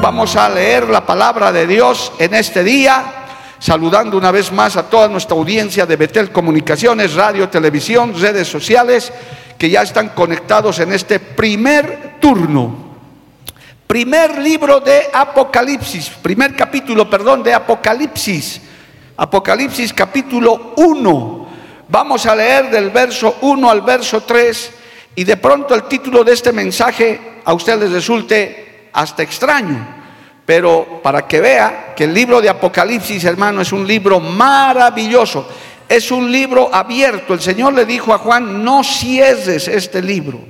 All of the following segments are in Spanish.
Vamos a leer la palabra de Dios en este día, saludando una vez más a toda nuestra audiencia de Betel Comunicaciones, radio, televisión, redes sociales, que ya están conectados en este primer turno. Primer libro de Apocalipsis, primer capítulo, perdón, de Apocalipsis. Apocalipsis capítulo 1. Vamos a leer del verso 1 al verso 3 y de pronto el título de este mensaje a usted les resulte hasta extraño. Pero para que vea que el libro de Apocalipsis, hermano, es un libro maravilloso. Es un libro abierto. El Señor le dijo a Juan, no cierres este libro.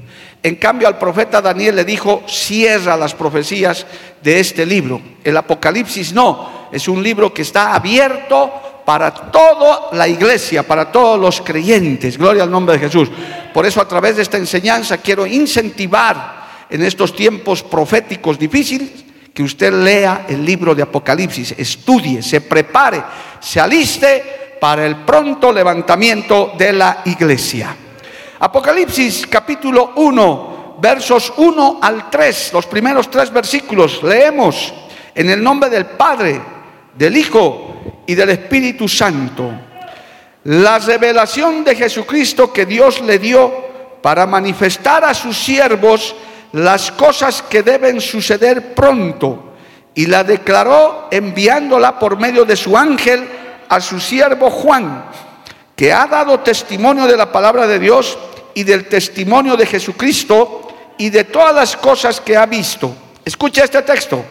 En cambio al profeta Daniel le dijo, cierra las profecías de este libro. El Apocalipsis no, es un libro que está abierto para toda la iglesia, para todos los creyentes. Gloria al nombre de Jesús. Por eso a través de esta enseñanza quiero incentivar en estos tiempos proféticos difíciles que usted lea el libro de Apocalipsis, estudie, se prepare, se aliste para el pronto levantamiento de la iglesia. Apocalipsis capítulo 1, versos 1 al 3, los primeros tres versículos, leemos en el nombre del Padre, del Hijo y del Espíritu Santo. La revelación de Jesucristo que Dios le dio para manifestar a sus siervos las cosas que deben suceder pronto y la declaró enviándola por medio de su ángel a su siervo Juan, que ha dado testimonio de la palabra de Dios y del testimonio de Jesucristo y de todas las cosas que ha visto. Escucha este texto.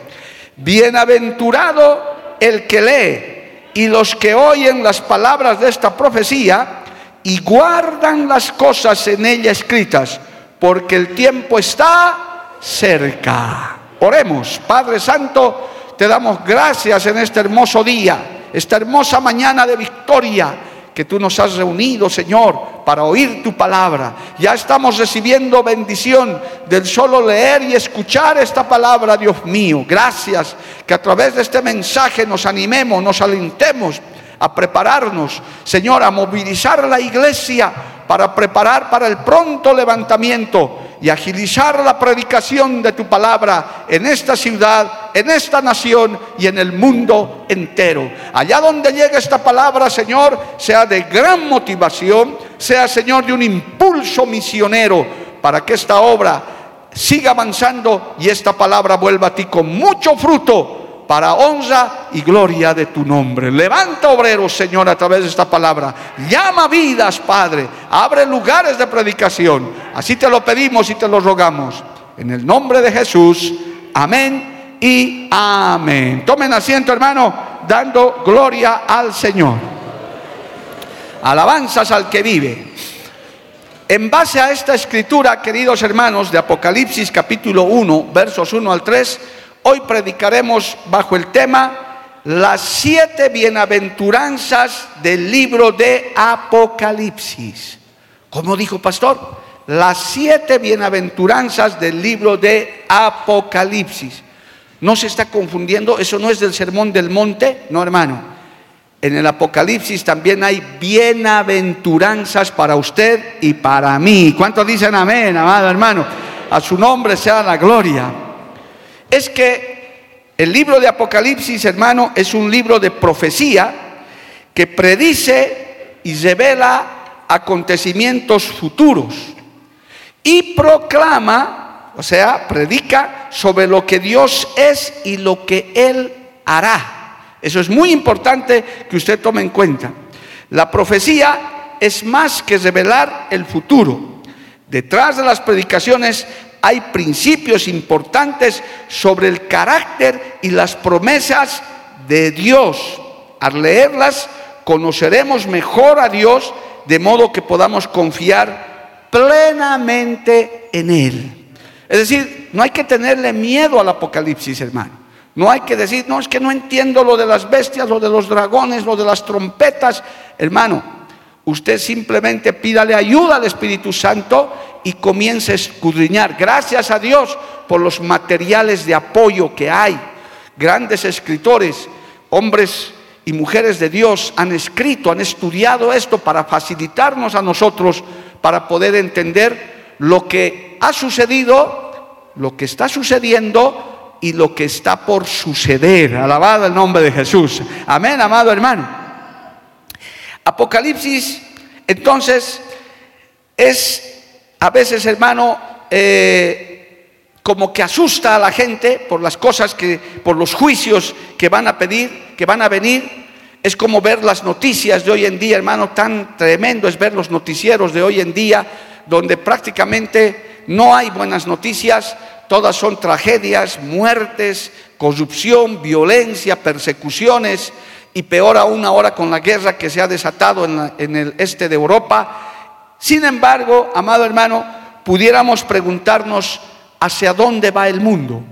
Bienaventurado el que lee y los que oyen las palabras de esta profecía y guardan las cosas en ella escritas porque el tiempo está cerca. Oremos, Padre Santo, te damos gracias en este hermoso día, esta hermosa mañana de victoria que tú nos has reunido, Señor, para oír tu palabra. Ya estamos recibiendo bendición del solo leer y escuchar esta palabra, Dios mío. Gracias que a través de este mensaje nos animemos, nos alentemos a prepararnos, Señor, a movilizar la iglesia para preparar para el pronto levantamiento y agilizar la predicación de tu palabra en esta ciudad, en esta nación y en el mundo entero. Allá donde llegue esta palabra, Señor, sea de gran motivación, sea, Señor, de un impulso misionero para que esta obra siga avanzando y esta palabra vuelva a ti con mucho fruto para honra y gloria de tu nombre. Levanta obreros, Señor, a través de esta palabra. Llama vidas, Padre. Abre lugares de predicación. Así te lo pedimos y te lo rogamos. En el nombre de Jesús. Amén y amén. Tomen asiento, hermano, dando gloria al Señor. Alabanzas al que vive. En base a esta escritura, queridos hermanos, de Apocalipsis capítulo 1, versos 1 al 3, Hoy predicaremos bajo el tema las siete bienaventuranzas del libro de Apocalipsis. ¿Cómo dijo pastor? Las siete bienaventuranzas del libro de Apocalipsis. ¿No se está confundiendo? ¿Eso no es del sermón del monte? No, hermano. En el Apocalipsis también hay bienaventuranzas para usted y para mí. ¿Cuántos dicen amén, amado hermano? A su nombre sea la gloria es que el libro de Apocalipsis, hermano, es un libro de profecía que predice y revela acontecimientos futuros y proclama, o sea, predica sobre lo que Dios es y lo que Él hará. Eso es muy importante que usted tome en cuenta. La profecía es más que revelar el futuro. Detrás de las predicaciones hay principios importantes sobre el carácter y las promesas de Dios. Al leerlas conoceremos mejor a Dios de modo que podamos confiar plenamente en Él. Es decir, no hay que tenerle miedo al Apocalipsis, hermano. No hay que decir, no, es que no entiendo lo de las bestias, lo de los dragones, lo de las trompetas. Hermano, usted simplemente pídale ayuda al Espíritu Santo y comience a escudriñar. Gracias a Dios por los materiales de apoyo que hay. Grandes escritores, hombres y mujeres de Dios han escrito, han estudiado esto para facilitarnos a nosotros, para poder entender lo que ha sucedido, lo que está sucediendo y lo que está por suceder. Alabado el nombre de Jesús. Amén, amado hermano. Apocalipsis, entonces, es a veces, hermano, eh, como que asusta a la gente por las cosas que, por los juicios que van a pedir que van a venir. Es como ver las noticias de hoy en día, hermano, tan tremendo es ver los noticieros de hoy en día, donde prácticamente no hay buenas noticias, todas son tragedias, muertes, corrupción, violencia, persecuciones y peor aún ahora con la guerra que se ha desatado en, el este de Europa. Sin embargo, amado hermano, pudiéramos preguntarnos hacia dónde va el mundo.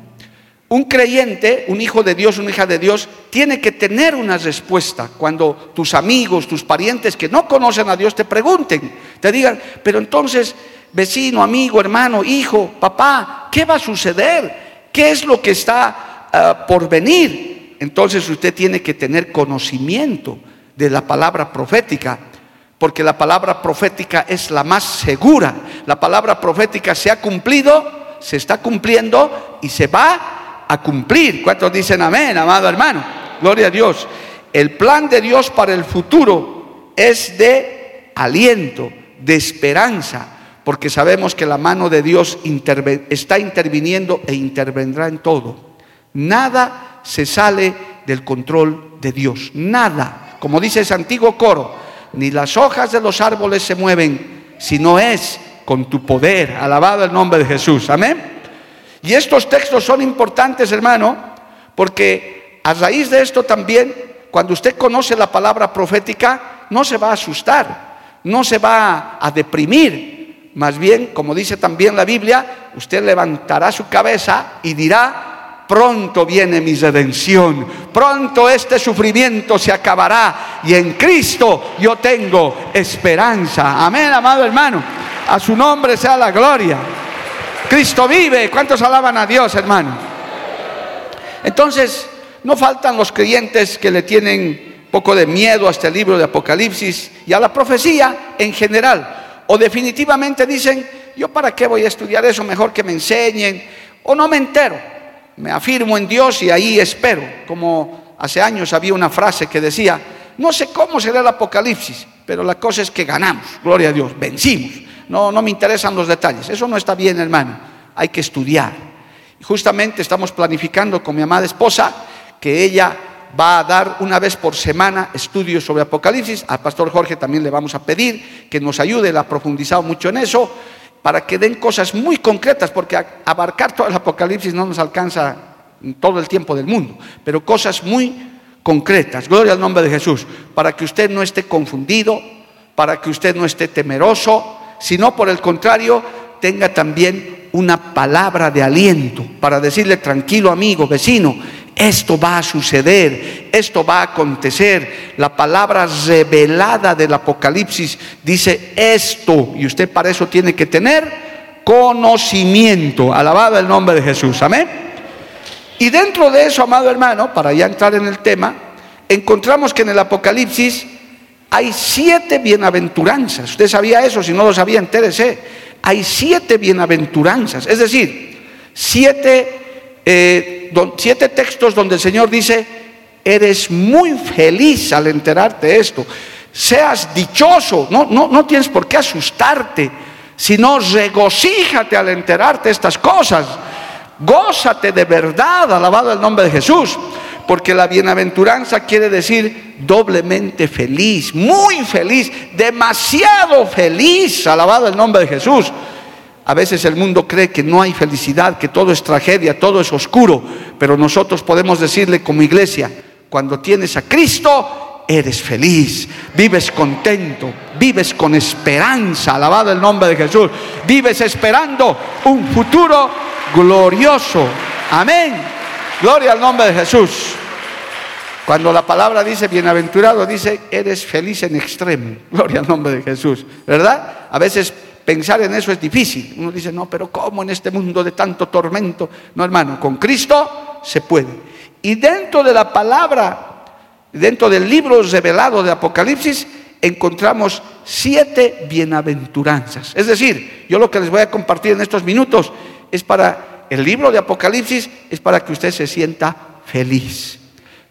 Un creyente, un hijo de Dios, una hija de Dios, tiene que tener una respuesta cuando tus amigos, tus parientes que no conocen a Dios te pregunten, te digan, pero entonces, vecino, amigo, hermano, hijo, papá, ¿qué va a suceder? ¿Qué es lo que está uh, por venir? Entonces usted tiene que tener conocimiento de la palabra profética, porque la palabra profética es la más segura. La palabra profética se ha cumplido, se está cumpliendo y se va a cumplir. ¿Cuántos dicen amén, amado hermano? Gloria a Dios. El plan de Dios para el futuro es de aliento, de esperanza, porque sabemos que la mano de Dios está interviniendo e intervendrá en todo. Nada se sale del control de Dios, nada. Como dice ese antiguo coro, ni las hojas de los árboles se mueven, si no es con tu poder. Alabado el nombre de Jesús. Amén. Y estos textos son importantes, hermano, porque a raíz de esto también, cuando usted conoce la palabra profética, no se va a asustar, no se va a deprimir. Más bien, como dice también la Biblia, usted levantará su cabeza y dirá, pronto viene mi redención, pronto este sufrimiento se acabará y en Cristo yo tengo esperanza. Amén, amado hermano. A su nombre sea la gloria. Cristo vive. ¿Cuántos alaban a Dios, hermano? Entonces, no faltan los creyentes que le tienen poco de miedo a este libro de Apocalipsis y a la profecía en general. O definitivamente dicen, yo para qué voy a estudiar eso, mejor que me enseñen. O no me entero. Me afirmo en Dios y ahí espero. Como hace años había una frase que decía, no sé cómo será el Apocalipsis, pero la cosa es que ganamos, gloria a Dios, vencimos no, no me interesan los detalles. Eso no está bien, hermano. Hay que estudiar. Justamente estamos planificando con mi amada esposa que ella va a dar una vez por semana estudios sobre Apocalipsis. Al pastor Jorge también le vamos a pedir que nos ayude, él ha profundizado mucho en eso, para que den cosas muy concretas, porque abarcar todo el Apocalipsis no nos alcanza todo el tiempo del mundo, pero cosas muy concretas. Gloria al nombre de Jesús, para que usted no esté confundido, para que usted no esté temeroso, sino por el contrario, tenga también una palabra de aliento para decirle, tranquilo amigo, vecino, esto va a suceder, esto va a acontecer. La palabra revelada del Apocalipsis dice esto, y usted para eso tiene que tener conocimiento. Alabado el nombre de Jesús, amén. Y dentro de eso, amado hermano, para ya entrar en el tema, encontramos que en el Apocalipsis hay siete bienaventuranzas. ¿Usted sabía eso? Si no lo sabía, entérese. Hay siete bienaventuranzas. Es decir, siete, eh, siete textos donde el Señor dice, eres muy feliz al enterarte de esto. Seas dichoso, no, no, no tienes por qué asustarte, sino regocíjate al enterarte de estas cosas. Gózate de verdad, alabado el nombre de Jesús porque la bienaventuranza quiere decir doblemente feliz, muy feliz, demasiado feliz, alabado el nombre de Jesús. A veces el mundo cree que no hay felicidad, que todo es tragedia, todo es oscuro, pero nosotros podemos decirle como iglesia, cuando tienes a Cristo, eres feliz, vives contento, vives con esperanza, alabado el nombre de Jesús, vives esperando un futuro glorioso. Amén. Gloria al nombre de Jesús. Cuando la palabra dice bienaventurado, dice eres feliz en extremo. Gloria al nombre de Jesús. ¿Verdad? A veces pensar en eso es difícil. Uno dice, no, pero ¿cómo en este mundo de tanto tormento? No, hermano, con Cristo se puede. Y dentro de la palabra Dentro del libro revelado de Apocalipsis encontramos siete bienaventuranzas. Es decir, yo lo que les voy a compartir en estos minutos es para el libro de Apocalipsis, es para que usted se sienta feliz.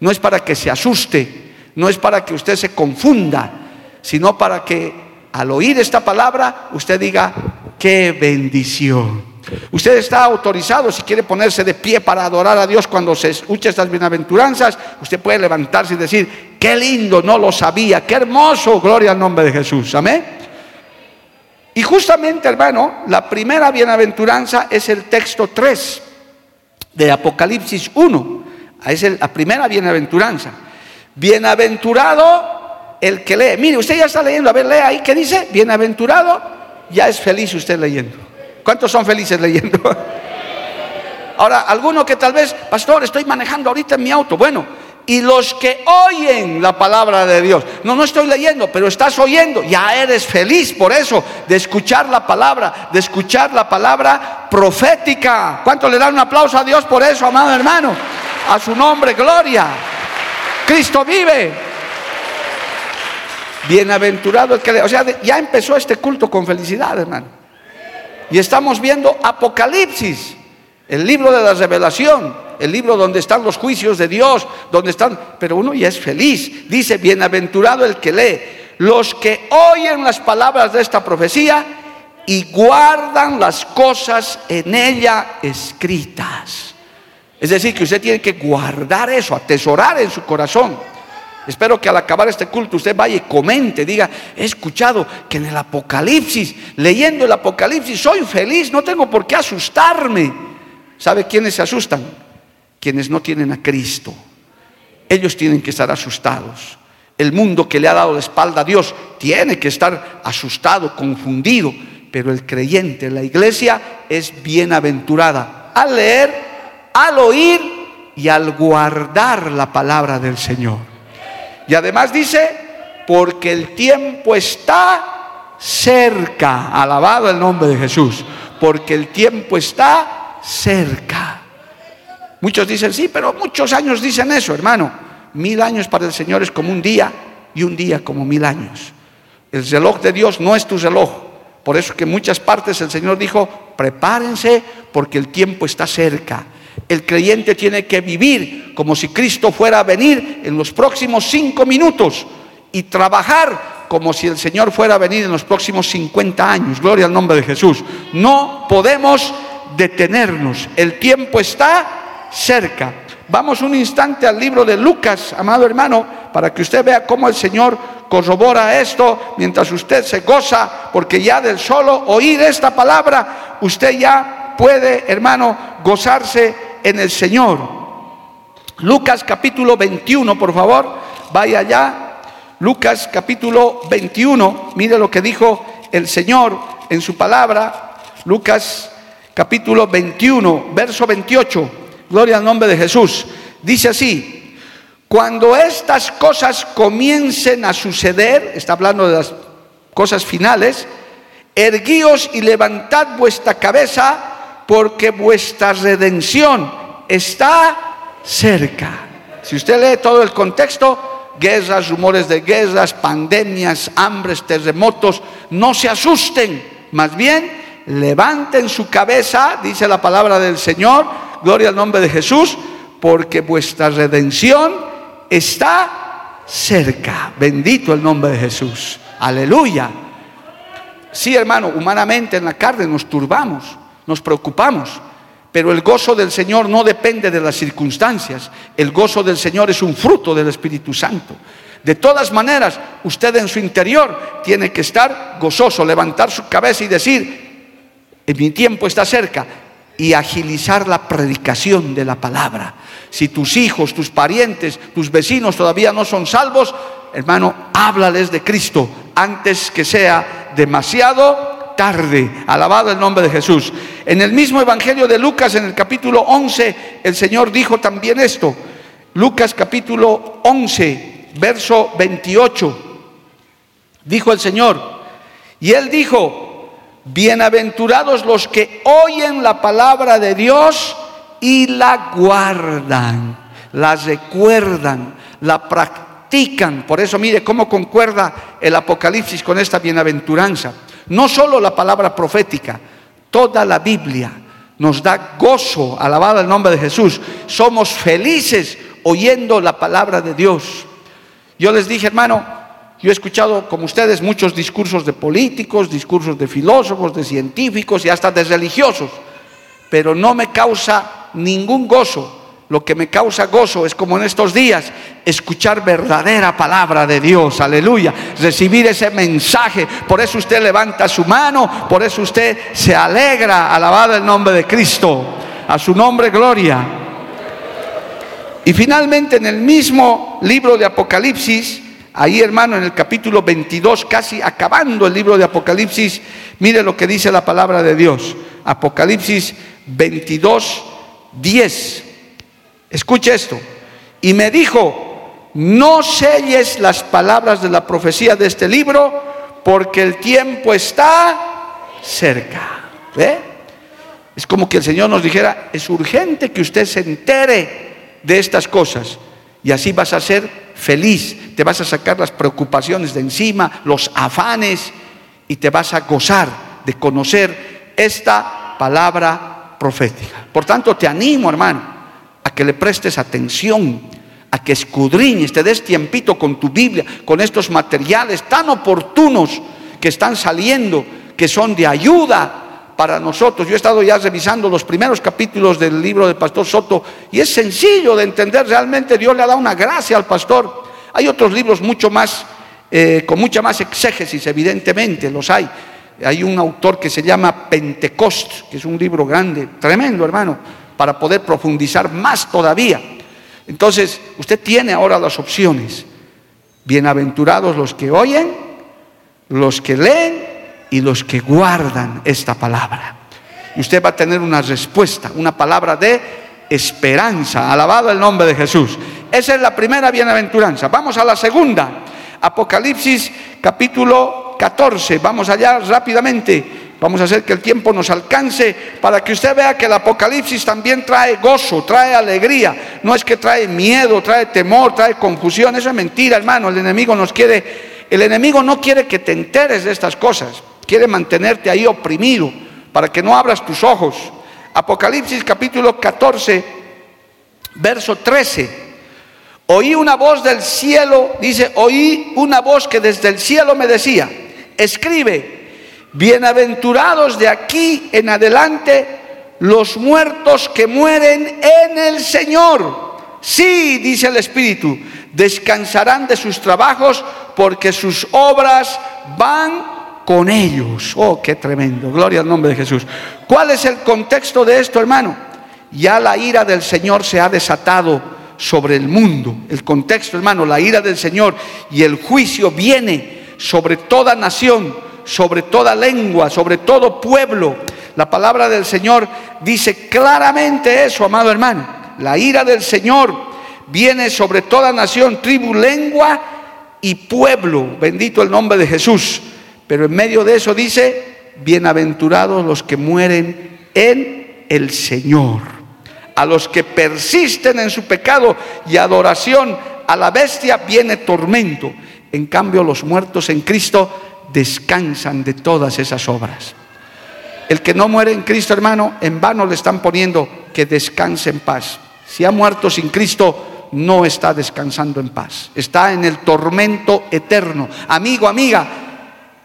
No es para que se asuste, no es para que usted se confunda, sino para que al oír esta palabra usted diga, qué bendición. Usted está autorizado, si quiere ponerse de pie para adorar a Dios cuando se escucha estas bienaventuranzas, usted puede levantarse y decir, qué lindo, no lo sabía, qué hermoso, gloria al nombre de Jesús. Amén. Y justamente, hermano, la primera bienaventuranza es el texto 3 de Apocalipsis 1. Es la primera bienaventuranza. Bienaventurado el que lee. Mire, usted ya está leyendo, a ver, lea ahí, ¿qué dice? Bienaventurado, ya es feliz usted leyendo. ¿Cuántos son felices leyendo? Ahora, alguno que tal vez, pastor, estoy manejando ahorita en mi auto. Bueno, y los que oyen la palabra de Dios. No, no estoy leyendo, pero estás oyendo. Ya eres feliz por eso, de escuchar la palabra, de escuchar la palabra profética. ¿Cuánto le dan un aplauso a Dios por eso, amado hermano? A su nombre, gloria. Cristo vive. Bienaventurado el que le... O sea, ya empezó este culto con felicidad, hermano. Y estamos viendo Apocalipsis, el libro de la revelación, el libro donde están los juicios de Dios, donde están, pero uno ya es feliz. Dice, bienaventurado el que lee, los que oyen las palabras de esta profecía y guardan las cosas en ella escritas. Es decir, que usted tiene que guardar eso, atesorar en su corazón. Espero que al acabar este culto usted vaya y comente, diga, he escuchado que en el Apocalipsis, leyendo el Apocalipsis, soy feliz, no tengo por qué asustarme. ¿Sabe quiénes se asustan? Quienes no tienen a Cristo. Ellos tienen que estar asustados. El mundo que le ha dado la espalda a Dios tiene que estar asustado, confundido. Pero el creyente, la iglesia, es bienaventurada al leer, al oír y al guardar la palabra del Señor. Y además dice, porque el tiempo está cerca. Alabado el nombre de Jesús. Porque el tiempo está cerca. Muchos dicen, sí, pero muchos años dicen eso, hermano. Mil años para el Señor es como un día y un día como mil años. El reloj de Dios no es tu reloj. Por eso que en muchas partes el Señor dijo, prepárense porque el tiempo está cerca. El creyente tiene que vivir como si Cristo fuera a venir en los próximos cinco minutos y trabajar como si el Señor fuera a venir en los próximos 50 años. Gloria al nombre de Jesús. No podemos detenernos. El tiempo está cerca. Vamos un instante al libro de Lucas, amado hermano, para que usted vea cómo el Señor corrobora esto mientras usted se goza, porque ya del solo oír esta palabra, usted ya puede, hermano, gozarse en el Señor. Lucas capítulo 21, por favor, vaya allá. Lucas capítulo 21, mire lo que dijo el Señor en su palabra. Lucas capítulo 21, verso 28. Gloria al nombre de Jesús. Dice así, cuando estas cosas comiencen a suceder, está hablando de las cosas finales, erguíos y levantad vuestra cabeza porque vuestra redención está cerca. Si usted lee todo el contexto, guerras, rumores de guerras, pandemias, hambres, terremotos, no se asusten, más bien levanten su cabeza, dice la palabra del Señor, gloria al nombre de Jesús, porque vuestra redención está cerca. Bendito el nombre de Jesús. Aleluya. Sí, hermano, humanamente en la carne nos turbamos nos preocupamos. Pero el gozo del Señor no depende de las circunstancias. El gozo del Señor es un fruto del Espíritu Santo. De todas maneras, usted en su interior tiene que estar gozoso, levantar su cabeza y decir, mi tiempo está cerca, y agilizar la predicación de la palabra. Si tus hijos, tus parientes, tus vecinos todavía no son salvos, hermano, háblales de Cristo antes que sea demasiado tarde. Alabado el nombre de Jesús. En el mismo Evangelio de Lucas, en el capítulo 11, el Señor dijo también esto. Lucas capítulo 11, verso 28. Dijo el Señor, y él dijo, bienaventurados los que oyen la palabra de Dios y la guardan, la recuerdan, la practican. Por eso mire cómo concuerda el Apocalipsis con esta bienaventuranza. No solo la palabra profética, toda la Biblia nos da gozo, alabado el nombre de Jesús. Somos felices oyendo la palabra de Dios. Yo les dije, hermano, yo he escuchado, como ustedes, muchos discursos de políticos, discursos de filósofos, de científicos y hasta de religiosos, pero no me causa ningún gozo. Lo que me causa gozo es como en estos días, escuchar verdadera palabra de Dios, aleluya, recibir ese mensaje. Por eso usted levanta su mano, por eso usted se alegra, alabado el nombre de Cristo, a su nombre gloria. Y finalmente en el mismo libro de Apocalipsis, ahí hermano, en el capítulo 22, casi acabando el libro de Apocalipsis, mire lo que dice la palabra de Dios. Apocalipsis 22, 10. Escuche esto. Y me dijo, no selles las palabras de la profecía de este libro, porque el tiempo está cerca. ¿Ve? Es como que el Señor nos dijera, es urgente que usted se entere de estas cosas. Y así vas a ser feliz, te vas a sacar las preocupaciones de encima, los afanes, y te vas a gozar de conocer esta palabra profética. Por tanto, te animo, hermano, que le prestes atención, a que escudriñes, te des tiempito con tu Biblia, con estos materiales tan oportunos que están saliendo, que son de ayuda para nosotros. Yo he estado ya revisando los primeros capítulos del libro del pastor Soto y es sencillo de entender, realmente Dios le ha dado una gracia al pastor. Hay otros libros mucho más, eh, con mucha más exégesis, evidentemente, los hay. Hay un autor que se llama Pentecost, que es un libro grande, tremendo hermano, para poder profundizar más todavía. Entonces, usted tiene ahora las opciones. Bienaventurados los que oyen, los que leen y los que guardan esta palabra. Y usted va a tener una respuesta, una palabra de esperanza. Alabado el nombre de Jesús. Esa es la primera bienaventuranza. Vamos a la segunda. Apocalipsis capítulo 14. Vamos allá rápidamente. Vamos a hacer que el tiempo nos alcance para que usted vea que el Apocalipsis también trae gozo, trae alegría. No es que trae miedo, trae temor, trae confusión. Eso es mentira, hermano. El enemigo nos quiere, el enemigo no quiere que te enteres de estas cosas quiere mantenerte ahí oprimido para que no abras tus ojos. Apocalipsis capítulo 14, verso 13. Oí una voz del cielo, dice, oí una voz que desde el cielo me decía, escribe, bienaventurados de aquí en adelante los muertos que mueren en el Señor. Sí, dice el Espíritu, descansarán de sus trabajos porque sus obras van con ellos. Oh, qué tremendo. Gloria al nombre de Jesús. ¿Cuál es el contexto de esto, hermano? Ya la ira del Señor se ha desatado sobre el mundo. El contexto, hermano, la ira del Señor y el juicio viene sobre toda nación, sobre toda lengua, sobre todo pueblo. La palabra del Señor dice claramente eso, amado hermano. La ira del Señor viene sobre toda nación, tribu, lengua y pueblo. Bendito el nombre de Jesús. Pero en medio de eso dice, bienaventurados los que mueren en el Señor. A los que persisten en su pecado y adoración a la bestia viene tormento. En cambio los muertos en Cristo descansan de todas esas obras. El que no muere en Cristo, hermano, en vano le están poniendo que descanse en paz. Si ha muerto sin Cristo, no está descansando en paz. Está en el tormento eterno. Amigo, amiga,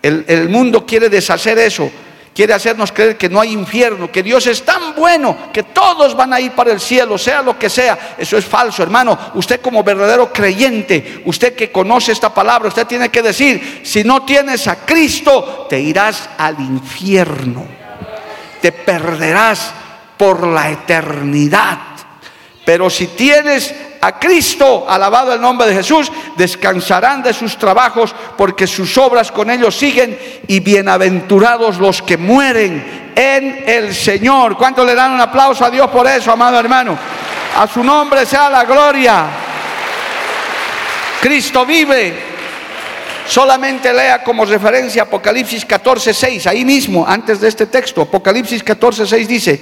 el, mundo quiere deshacer eso, quiere hacernos creer que no hay infierno, que Dios es tan bueno, que todos van a ir para el cielo, sea lo que sea. Eso es falso, hermano. Usted como verdadero creyente, usted que conoce esta palabra, usted tiene que decir, si no tienes a Cristo, te irás al infierno. Te perderás por la eternidad. Pero si tienes a Cristo, alabado el nombre de Jesús, descansarán de sus trabajos porque sus obras con ellos siguen y bienaventurados los que mueren en el Señor. ¿Cuánto le dan un aplauso a Dios por eso, amado hermano? A su nombre sea la gloria. Cristo vive. Solamente lea como referencia Apocalipsis 14, 6, ahí mismo, antes de este texto. Apocalipsis 14, 6 dice,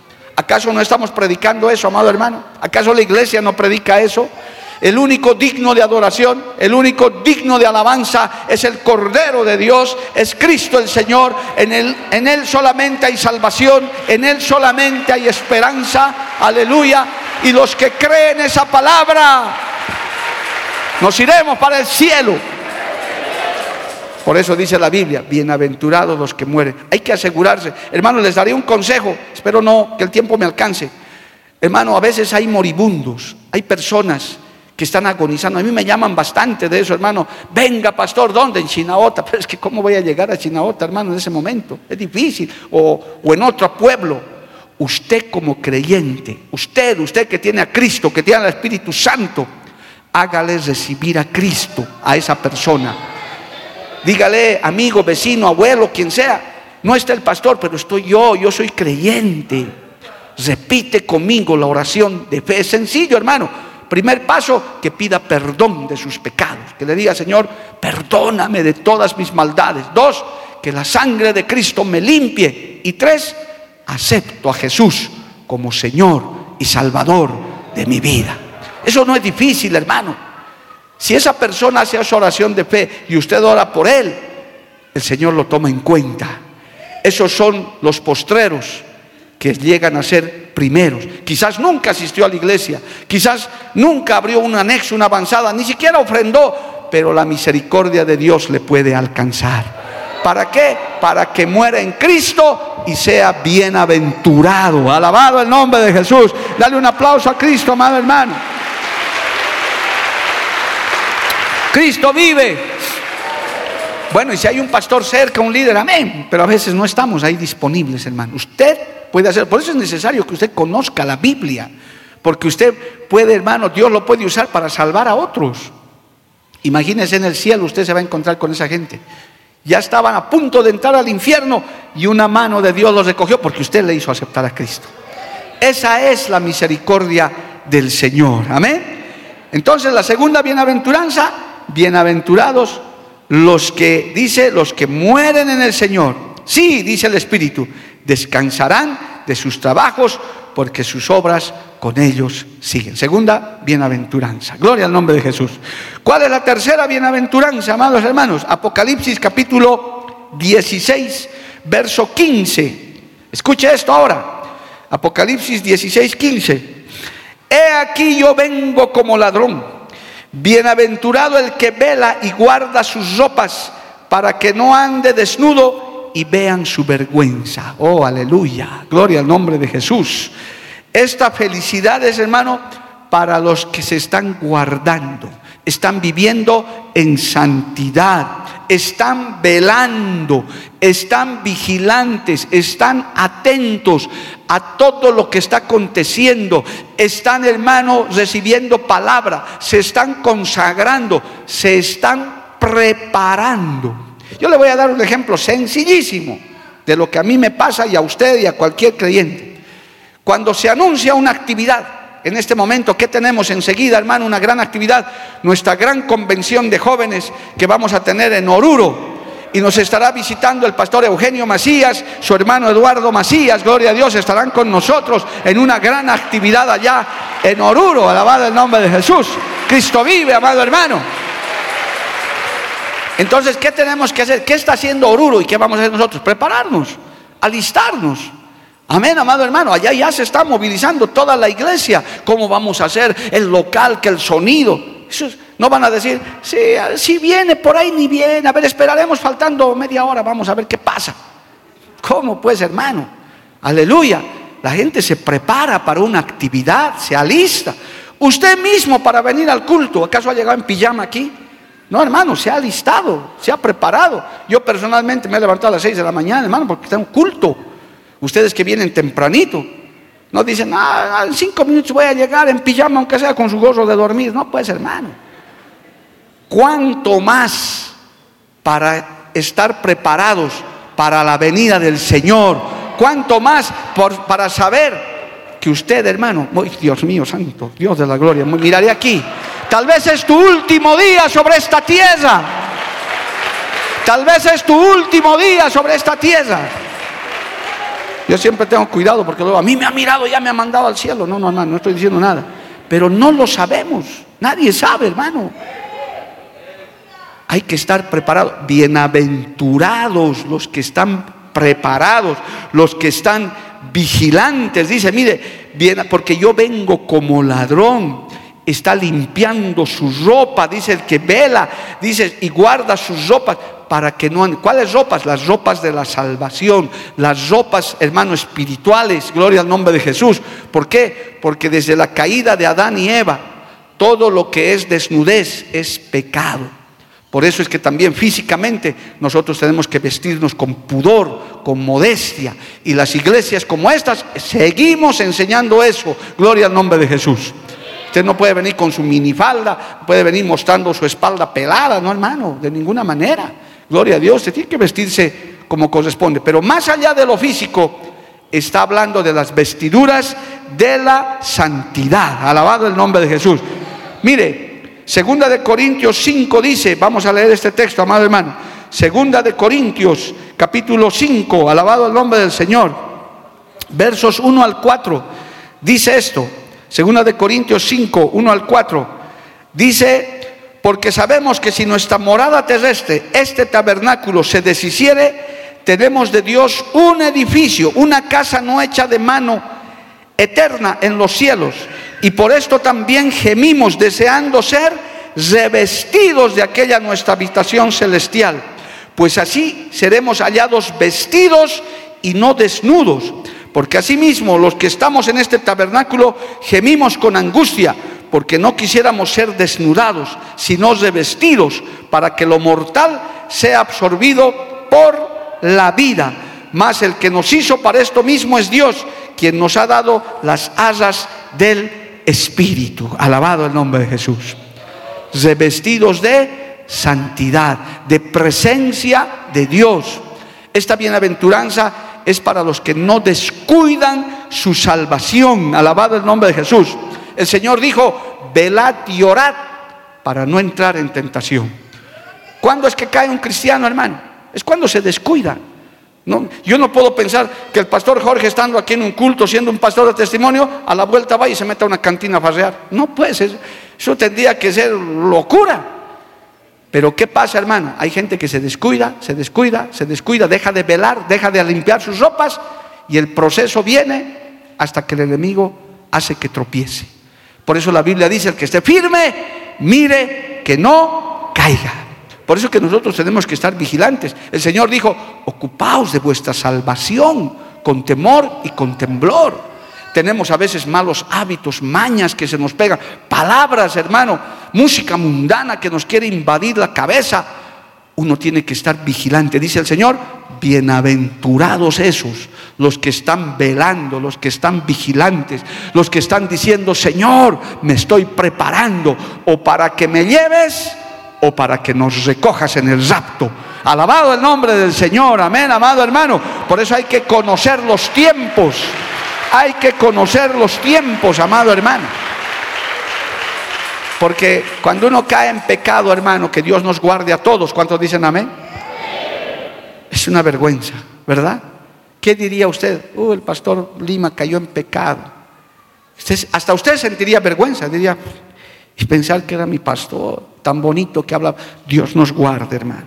¿Acaso no estamos predicando eso, amado hermano? ¿Acaso la iglesia no predica eso? El único digno de adoración, el único digno de alabanza es el Cordero de Dios, es Cristo el Señor. En él, en él solamente hay salvación, en Él solamente hay esperanza. Aleluya. Y los que creen esa palabra, nos iremos para el cielo. Por eso dice la Biblia, bienaventurados los que mueren. Hay que asegurarse. Hermano, les daré un consejo. Espero no que el tiempo me alcance. Hermano, a veces hay moribundos, hay personas que están agonizando. A mí me llaman bastante de eso, hermano. Venga, pastor, ¿dónde? En Chinaota. Pero es que ¿cómo voy a llegar a Chinaota, hermano, en ese momento? Es difícil. O, o en otro pueblo. Usted como creyente, usted, usted que tiene a Cristo, que tiene al Espíritu Santo, hágale recibir a Cristo a esa persona dígale, amigo, vecino, abuelo, quien sea, no está el pastor, pero estoy yo, yo soy creyente. Repite conmigo la oración de fe. Es sencillo, hermano. Primer paso, que pida perdón de sus pecados. Que le diga, Señor, perdóname de todas mis maldades. Dos, que la sangre de Cristo me limpie. Y tres, acepto a Jesús como Señor y Salvador de mi vida. Eso no es difícil, hermano. Si esa persona hace esa oración de fe y usted ora por él, el Señor lo toma en cuenta. Esos son los postreros que llegan a ser primeros. Quizás nunca asistió a la iglesia, quizás nunca abrió un anexo, una avanzada, ni siquiera ofrendó, pero la misericordia de Dios le puede alcanzar. ¿Para qué? Para que muera en Cristo y sea bienaventurado. Alabado el nombre de Jesús. Dale un aplauso a Cristo, amado hermano. Cristo vive. Bueno, y si hay un pastor cerca, un líder, amén. Pero a veces no estamos ahí disponibles, hermano. Usted puede hacer, por eso es necesario que usted conozca la Biblia. Porque usted puede, hermano, Dios lo puede usar para salvar a otros. Imagínese en el cielo, usted se va a encontrar con esa gente. Ya estaban a punto de entrar al infierno y una mano de Dios los recogió porque usted le hizo aceptar a Cristo. Esa es la misericordia del Señor. Amén. Entonces la segunda bienaventuranza bienaventurados los que, dice, los que mueren en el Señor. Sí, dice el Espíritu, descansarán de sus trabajos porque sus obras con ellos siguen. Segunda, bienaventuranza. Gloria al nombre de Jesús. ¿Cuál es la tercera bienaventuranza, amados hermanos? Apocalipsis capítulo 16, verso 15. Escuche esto ahora. Apocalipsis 16, 15. He aquí yo vengo como ladrón. Bienaventurado el que vela y guarda sus ropas para que no ande desnudo y vean su vergüenza. Oh, aleluya. Gloria al nombre de Jesús. Esta felicidad es, hermano, para los que se están guardando, están viviendo en santidad, están velando, están vigilantes, están atentos a todo lo que está aconteciendo, están, hermano, recibiendo palabra, se están consagrando, se están preparando. Yo le voy a dar un ejemplo sencillísimo de lo que a mí me pasa y a usted y a cualquier creyente. Cuando se anuncia una actividad, en este momento, ¿qué tenemos enseguida, hermano? Una gran actividad, nuestra gran convención de jóvenes que vamos a tener en Oruro. Y nos estará visitando el pastor Eugenio Macías, su hermano Eduardo Macías, gloria a Dios, estarán con nosotros en una gran actividad allá en Oruro, alabado el nombre de Jesús. Cristo vive, amado hermano. Entonces, ¿qué tenemos que hacer? ¿Qué está haciendo Oruro y qué vamos a hacer nosotros? Prepararnos, alistarnos Amén, amado hermano. Allá ya se está movilizando toda la iglesia. ¿Cómo vamos a hacer el local, que el sonido? no van a decir, si, viene por ahí ni viene, a ver, esperaremos faltando media hora, vamos a ver qué pasa. ¿Cómo pues, hermano? Aleluya. La gente se prepara para una actividad, se alista. Usted mismo para venir al culto, ¿acaso ha llegado en pijama aquí? No, hermano, se ha alistado, se ha preparado. Yo personalmente me he levantado a las seis de la mañana, hermano, porque está un culto. Ustedes que vienen tempranito, no dicen, ah, en cinco minutos voy a llegar en pijama, aunque sea con su gorro de dormir. No, pues, hermano. ¿Cuánto más para estar preparados para la venida del Señor? ¿Cuánto más para saber que usted, hermano, Dios mío santo, Dios de la gloria, miraré aquí. Tal vez es tu último día sobre esta tierra. Tal vez es tu último día sobre esta tierra. Yo siempre tengo cuidado porque luego a mí me ha mirado, ya me ha mandado al cielo. No, no, no, no estoy diciendo nada. Pero no lo sabemos. Nadie sabe, hermano. Hay que estar preparados. Bienaventurados los que están preparados, los que están vigilantes. Dice, mire, bien, porque yo vengo como ladrón. Está limpiando su ropa, dice el que vela, dice, y guarda sus ropas para que no... ¿Cuáles ropas? Las ropas de la salvación, las ropas, hermano, espirituales, gloria al nombre de Jesús. ¿Por qué? Porque desde la caída de Adán y Eva, todo lo que es desnudez es pecado. Por eso es que también físicamente nosotros tenemos que vestirnos con pudor, con modestia. Y las iglesias como estas seguimos enseñando eso. Gloria al nombre de Jesús. Usted no puede venir con su minifalda, puede venir mostrando su espalda pelada, no hermano, de ninguna manera. Gloria a Dios, usted tiene que vestirse como corresponde. Pero más allá de lo físico, está hablando de las vestiduras de la santidad. Alabado el nombre de Jesús. Mire, Segunda de Corintios 5 dice, vamos a leer este texto, amado hermano. Segunda de Corintios, capítulo 5, alabado el nombre del Señor. Versos 1 al 4, dice esto. Segunda de Corintios 5, 1 al 4. Dice, porque sabemos que si nuestra morada terrestre, este tabernáculo, se deshiciere, tenemos de Dios un edificio, una casa no hecha de mano, eterna en los cielos. Y por esto también gemimos deseando ser revestidos de aquella nuestra habitación celestial, pues así seremos hallados vestidos y no desnudos, porque asimismo los que estamos en este tabernáculo gemimos con angustia, porque no quisiéramos ser desnudados, sino revestidos, para que lo mortal sea absorbido por la vida. Mas el que nos hizo para esto mismo es Dios, quien nos ha dado las asas del espíritu. Alabado el nombre de Jesús. Revestidos de santidad, de presencia de Dios. Esta bienaventuranza es para los que no descuidan su salvación. Alabado el nombre de Jesús. El Señor dijo, velad y orad para no entrar en tentación. ¿Cuándo es que cae un cristiano, hermano? Es cuando se descuida. No, yo no puedo pensar que el pastor Jorge, estando aquí en un culto, siendo un pastor de testimonio, a la vuelta va y se mete a una cantina a farrear. No, pues eso tendría que ser locura. Pero ¿qué pasa, hermano? Hay gente que se descuida, se descuida, se descuida, deja de velar, deja de limpiar sus ropas y el proceso viene hasta que el enemigo hace que tropiece. Por eso la Biblia dice, el que esté firme, mire que no caiga. Por eso que nosotros tenemos que estar vigilantes. El Señor dijo, ocupaos de vuestra salvación con temor y con temblor. Tenemos a veces malos hábitos, mañas que se nos pegan, palabras, hermano, música mundana que nos quiere invadir la cabeza. Uno tiene que estar vigilante. Dice el Señor, bienaventurados esos, los que están velando, los que están vigilantes, los que están diciendo, Señor, me estoy preparando o para que me lleves o para que nos recojas en el rapto. Alabado el nombre del Señor, amén, amado hermano. Por eso hay que conocer los tiempos. Hay que conocer los tiempos, amado hermano. Porque cuando uno cae en pecado, hermano, que Dios nos guarde a todos, ¿cuántos dicen amén? Es una vergüenza, ¿verdad? ¿Qué diría usted? Uh, el pastor Lima cayó en pecado. hasta usted sentiría vergüenza, diría, y pensar que era mi pastor, tan bonito que habla. Dios nos guarde, hermano.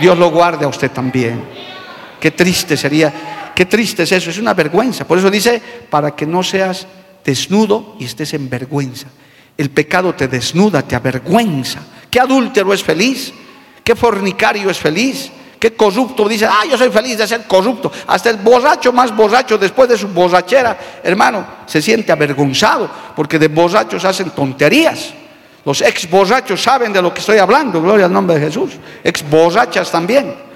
Dios lo guarde a usted también. Qué triste sería, qué triste es eso, es una vergüenza. Por eso dice, para que no seas desnudo y estés en vergüenza. El pecado te desnuda, te avergüenza. ¿Qué adúltero es feliz? ¿Qué fornicario es feliz? ¿Qué corrupto dice, ah, yo soy feliz de ser corrupto? Hasta el borracho más borracho después de su borrachera, hermano, se siente avergonzado porque de borrachos hacen tonterías. Los ex borrachos saben de lo que estoy hablando, gloria al nombre de Jesús. Ex borrachas también.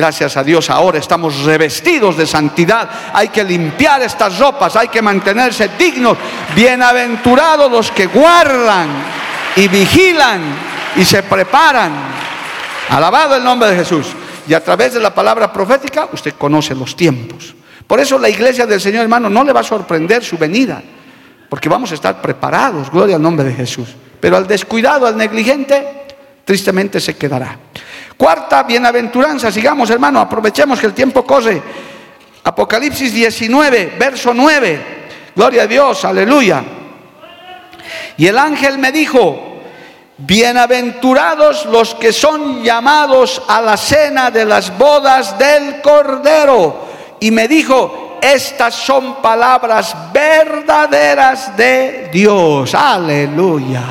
Gracias a Dios ahora estamos revestidos de santidad. Hay que limpiar estas ropas, hay que mantenerse dignos. Bienaventurados los que guardan y vigilan y se preparan. Alabado el nombre de Jesús. Y a través de la palabra profética usted conoce los tiempos. Por eso la iglesia del Señor hermano no le va a sorprender su venida, porque vamos a estar preparados, gloria al nombre de Jesús. Pero al descuidado, al negligente, tristemente se quedará. Cuarta bienaventuranza, sigamos hermano, aprovechemos que el tiempo corre. Apocalipsis 19, verso 9. Gloria a Dios, aleluya. Y el ángel me dijo, bienaventurados los que son llamados a la cena de las bodas del Cordero. Y me dijo, estas son palabras verdaderas de Dios. Aleluya.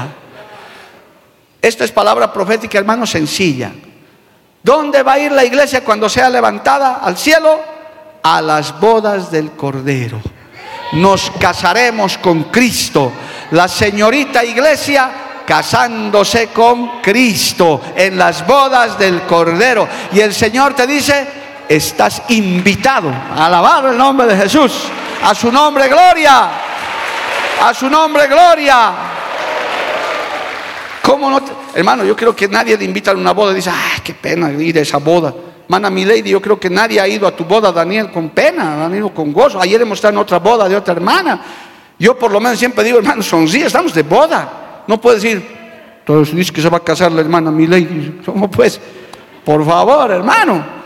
Esta es palabra profética, hermano, sencilla. ¿Dónde va a ir la iglesia cuando sea levantada al cielo? A las bodas del Cordero. Nos casaremos con Cristo. La señorita iglesia casándose con Cristo en las bodas del Cordero. Y el Señor te dice, estás invitado a el nombre de Jesús. A su nombre, gloria. A su nombre, gloria. ¿Cómo no? Hermano, yo creo que nadie le invita a una boda y dice, ay, qué pena ir a esa boda. Mana, mi lady, yo creo que nadie ha ido a tu boda, Daniel, con pena, han ido con gozo. Ayer hemos estado en otra boda de otra hermana. Yo por lo menos siempre digo, hermano, sonríe, estamos de boda. No puedes decir, todos dicen que se va a casar la hermana mi lady. ¿Cómo pues? Por favor, hermano.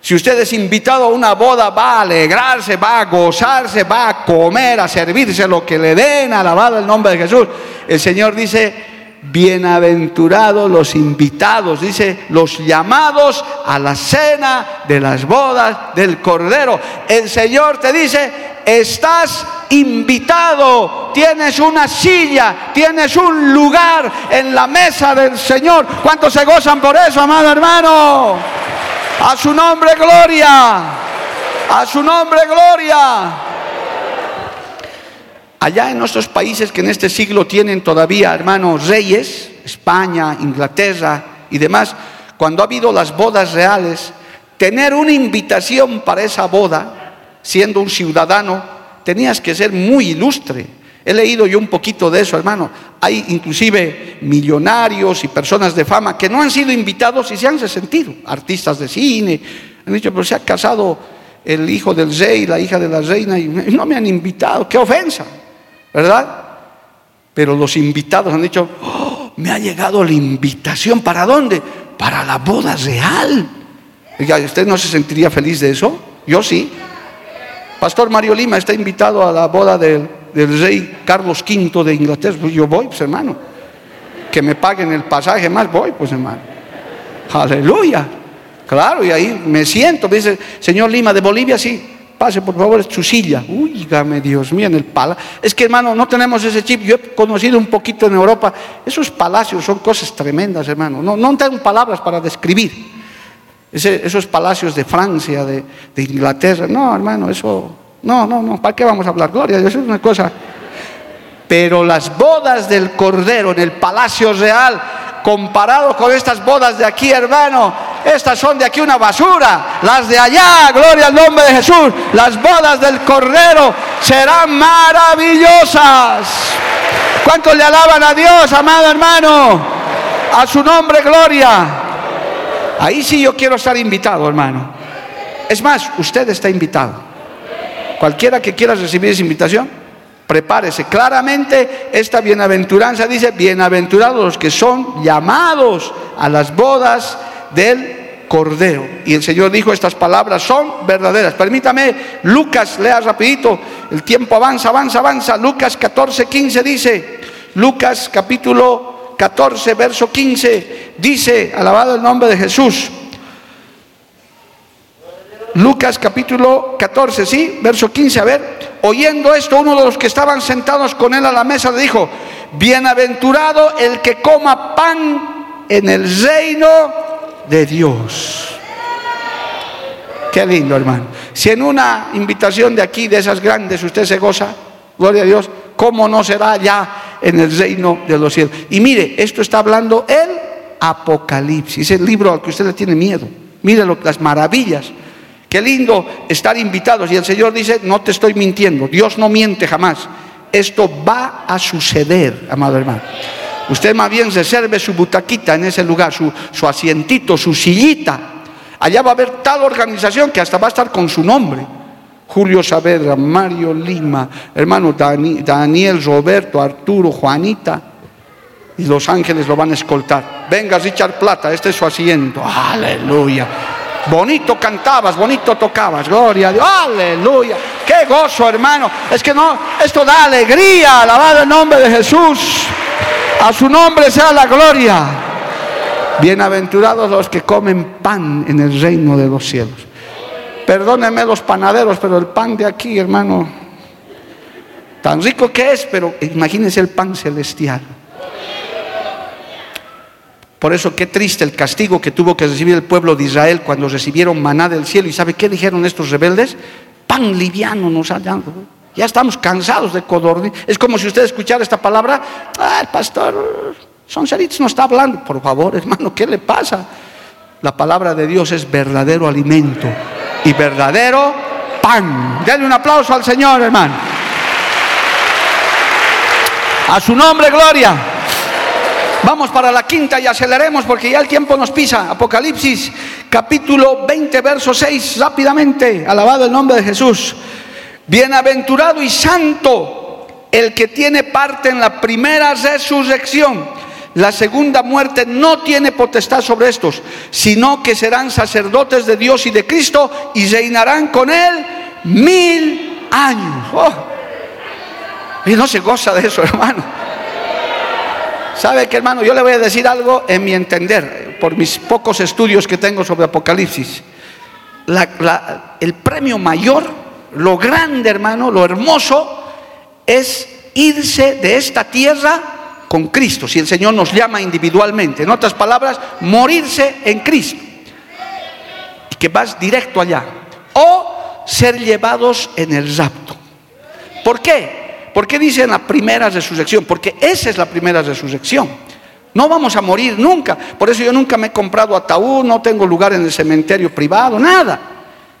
Si usted es invitado a una boda, va a alegrarse, va a gozarse, va a comer, a servirse lo que le den, alabado el nombre de Jesús. El Señor dice, bienaventurados los invitados, dice, los llamados a la cena de las bodas del Cordero. El Señor te dice, estás invitado, tienes una silla, tienes un lugar en la mesa del Señor. ¿Cuántos se gozan por eso, amado hermano? A su nombre, gloria. A su nombre, gloria. Allá en nuestros países que en este siglo tienen todavía, hermanos, reyes, España, Inglaterra y demás, cuando ha habido las bodas reales, tener una invitación para esa boda, siendo un ciudadano, tenías que ser muy ilustre. He leído yo un poquito de eso, hermano. Hay inclusive millonarios y personas de fama que no han sido invitados y se han resentido. Artistas de cine han dicho, pero se ha casado el hijo del rey, la hija de la reina y no me han invitado. ¡Qué ofensa! ¿Verdad? Pero los invitados han dicho, oh, me ha llegado la invitación, ¿para dónde? Para la boda real. ¿usted no se sentiría feliz de eso? Yo sí. Pastor Mario Lima está invitado a la boda del, rey Carlos V de Inglaterra. Pues yo voy, pues hermano. Que me paguen el pasaje más, voy, pues hermano. Aleluya. Claro, y ahí me siento. Me dice, señor Lima, de Bolivia, sí. Pase por favor su silla. Úigame, Dios mío, en el palacio. Es que hermano, no tenemos ese chip. Yo he conocido un poquito en Europa. Esos palacios son cosas tremendas, hermano. No, no tengo palabras para describir. esos palacios de Francia, de, Inglaterra. No, hermano, eso. No, no, no. ¿Para qué vamos a hablar? Gloria, eso es una cosa. Pero las bodas del Cordero en el Palacio Real, comparado con estas bodas de aquí, hermano, estas son de aquí una basura. Las de allá, gloria al nombre de Jesús, las bodas del Cordero serán maravillosas. ¿Cuántos le alaban a Dios, amado hermano? A su nombre, gloria. Ahí sí yo quiero estar invitado, hermano. Es más, usted está invitado. Cualquiera que quiera recibir esa invitación, prepárese. Claramente esta bienaventuranza dice, bienaventurados los que son llamados a las bodas del Cordero. Y el Señor dijo, estas palabras son verdaderas. Permítame, Lucas, lea rapidito, el tiempo avanza, avanza, avanza. Lucas 14, 15 dice, Lucas capítulo 14, verso 15, dice, alabado el nombre de Jesús. Lucas capítulo 14, sí, verso 15, a ver, oyendo esto, uno de los que estaban sentados con él a la mesa le dijo, bienaventurado el que coma pan en el reino de Dios. Qué lindo, hermano. Si en una invitación de aquí, de esas grandes, usted se goza, gloria a Dios, ¿cómo no será ya en el reino de los cielos? Y mire, esto está hablando el Apocalipsis, el libro al que usted le tiene miedo. Mire las maravillas. Qué lindo estar invitados. Y el Señor dice, no te estoy mintiendo, Dios no miente jamás. Esto va a suceder, amado hermano. Usted más bien reserve su butaquita en ese lugar, su, asientito, su sillita Allá va a haber tal organización que hasta va a estar con su nombre. Julio Saavedra, Mario Lima, hermano Daniel, Roberto, Arturo, Juanita. Y los ángeles lo van a escoltar. Venga, Richard Plata, este es su asiento. Aleluya. Bonito cantabas, bonito tocabas. Gloria a Dios. Aleluya. Qué gozo, hermano. Es que no, esto da alegría. Alabado el nombre de Jesús. A su nombre sea la gloria. Bienaventurados los que comen pan en el reino de los cielos. Perdónenme los panaderos, pero el pan de aquí, hermano, tan rico que es, pero imagínense el pan celestial. Por eso qué triste el castigo que tuvo que recibir el pueblo de Israel cuando recibieron maná del cielo. ¿Y sabe qué dijeron estos rebeldes? Pan liviano nos ha dado. Ya estamos cansados de codorniz. Es como si usted escuchara esta palabra, ah, el pastor Sonserits no está hablando, por favor, hermano, ¿qué le pasa? La palabra de Dios es verdadero alimento y verdadero pan. Denle un aplauso al Señor, hermano. A su nombre, gloria. Vamos para la quinta y aceleremos porque ya el tiempo nos pisa. Apocalipsis capítulo 20, verso 6, rápidamente. Alabado el nombre de Jesús. Bienaventurado y santo el que tiene parte en la primera resurrección. La segunda muerte no tiene potestad sobre estos, sino que serán sacerdotes de Dios y de Cristo y reinarán con él mil años. Oh. Y no se goza de eso, hermano. ¿Sabe qué, hermano? Yo le voy a decir algo en mi entender, por mis pocos estudios que tengo sobre Apocalipsis. el premio mayor, lo grande, hermano, lo hermoso, es irse de esta tierra con Cristo, si el Señor nos llama individualmente. En otras palabras, morirse en Cristo. Y que vas directo allá. O ser llevados en el rapto. ¿Por qué? ¿Por qué dicen la primera resurrección? Porque esa es la primera resurrección. No vamos a morir nunca. Por eso yo nunca me he comprado ataúd, no tengo lugar en el cementerio privado, nada.